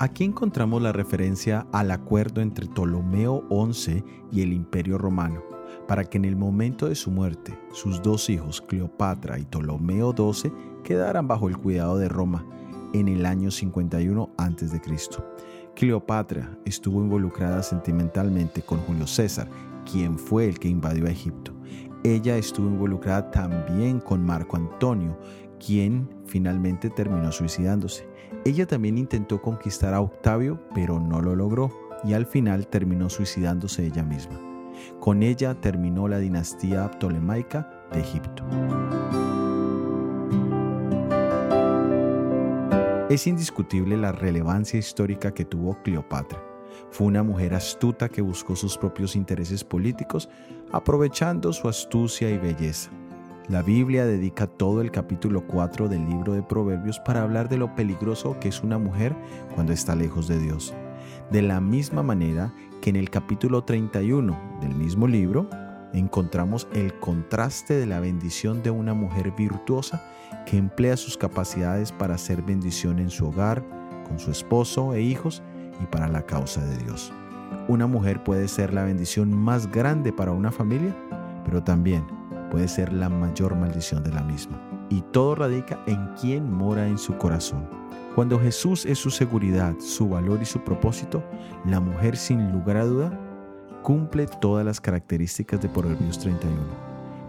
Aquí encontramos la referencia al acuerdo entre Ptolomeo XI y el Imperio Romano, para que en el momento de su muerte sus dos hijos, Cleopatra y Ptolomeo XII, quedaran bajo el cuidado de Roma en el año 51 a.C. Cleopatra estuvo involucrada sentimentalmente con Julio César, quien fue el que invadió a Egipto. Ella estuvo involucrada también con Marco Antonio, quien finalmente terminó suicidándose. Ella también intentó conquistar a Octavio, pero no lo logró y al final terminó suicidándose ella misma. Con ella terminó la dinastía ptolemaica de Egipto. Es indiscutible la relevancia histórica que tuvo Cleopatra. Fue una mujer astuta que buscó sus propios intereses políticos aprovechando su astucia y belleza. La Biblia dedica todo el capítulo 4 del libro de Proverbios para hablar de lo peligroso que es una mujer cuando está lejos de Dios. De la misma manera que en el capítulo 31 del mismo libro encontramos el contraste de la bendición de una mujer virtuosa que emplea sus capacidades para hacer bendición en su hogar, con su esposo e hijos y para la causa de Dios. Una mujer puede ser la bendición más grande para una familia, pero también puede ser la mayor maldición de la misma. Y todo radica en quién mora en su corazón. Cuando Jesús es su seguridad, su valor y su propósito, la mujer sin lugar a duda cumple todas las características de Proverbios 31.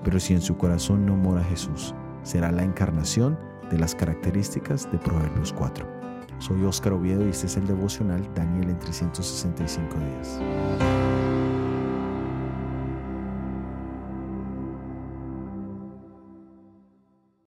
Pero si en su corazón no mora Jesús, será la encarnación de las características de Proverbios 4. Soy Óscar Oviedo y este es el devocional Daniel en 365 días.